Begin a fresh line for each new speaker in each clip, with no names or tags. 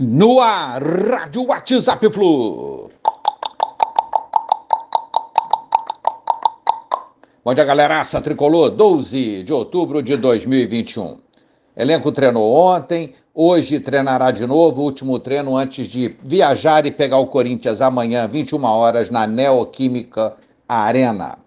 No ar, Rádio WhatsApp Flu. Bom dia, galeraça tricolor, 12 de outubro de 2021. Elenco treinou ontem, hoje treinará de novo, último treino antes de viajar e pegar o Corinthians amanhã, 21 horas, na Neoquímica Arena.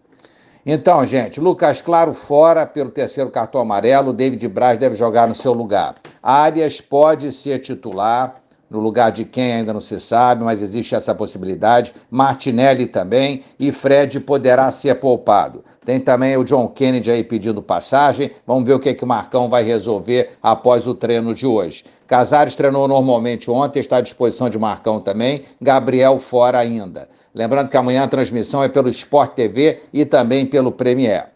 Então, gente, Lucas Claro fora pelo terceiro cartão amarelo, David Braz deve jogar no seu lugar. Arias pode ser titular, no lugar de quem ainda não se sabe, mas existe essa possibilidade. Martinelli também e Fred poderá ser poupado. Tem também o John Kennedy aí pedindo passagem. Vamos ver o que, é que o Marcão vai resolver após o treino de hoje. Casares treinou normalmente ontem, está à disposição de Marcão também. Gabriel fora ainda. Lembrando que amanhã a transmissão é pelo Sport TV e também pelo Premier.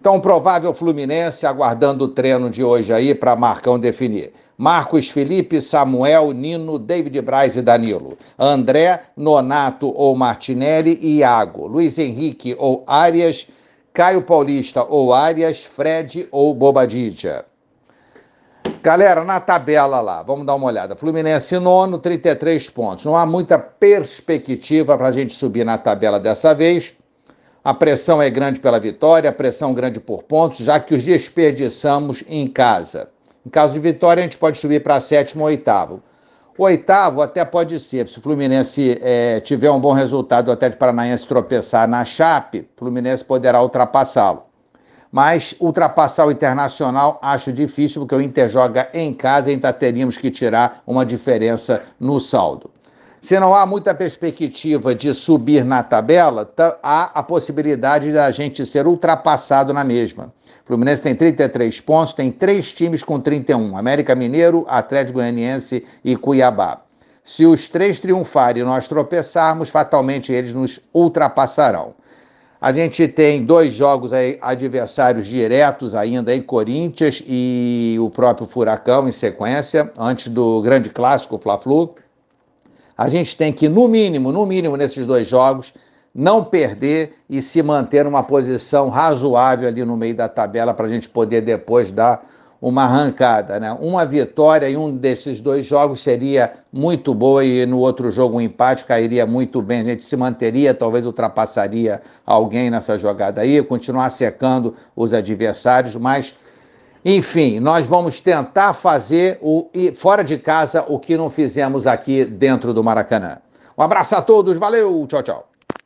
Então, provável Fluminense aguardando o treino de hoje aí para Marcão definir. Marcos Felipe, Samuel, Nino, David Braz e Danilo. André, Nonato ou Martinelli e Iago. Luiz Henrique ou Arias. Caio Paulista ou Arias. Fred ou Bobadilla. Galera, na tabela lá, vamos dar uma olhada. Fluminense nono, 33 pontos. Não há muita perspectiva para a gente subir na tabela dessa vez. A pressão é grande pela vitória, a pressão grande por pontos, já que os desperdiçamos em casa. Em caso de vitória, a gente pode subir para sétimo ou oitavo. O oitavo até pode ser, se o Fluminense é, tiver um bom resultado, o Atlético Paranaense tropeçar na Chape, o Fluminense poderá ultrapassá-lo. Mas ultrapassar o Internacional acho difícil, porque o Inter joga em casa e ainda teríamos que tirar uma diferença no saldo. Se não há muita perspectiva de subir na tabela, tá, há a possibilidade da gente ser ultrapassado na mesma. O Fluminense tem 33 pontos, tem três times com 31: América Mineiro, Atlético Goianiense e Cuiabá. Se os três triunfarem e nós tropeçarmos, fatalmente eles nos ultrapassarão. A gente tem dois jogos aí, adversários diretos ainda aí, Corinthians e o próprio Furacão em sequência, antes do grande clássico, Fla-Flu. A gente tem que, no mínimo, no mínimo nesses dois jogos, não perder e se manter numa posição razoável ali no meio da tabela para a gente poder depois dar uma arrancada. Né? Uma vitória em um desses dois jogos seria muito boa e no outro jogo um empate cairia muito bem. A gente se manteria, talvez ultrapassaria alguém nessa jogada aí, continuar secando os adversários, mas enfim, nós vamos tentar fazer o fora de casa o que não fizemos aqui dentro do Maracanã. Um abraço a todos, valeu, tchau, tchau.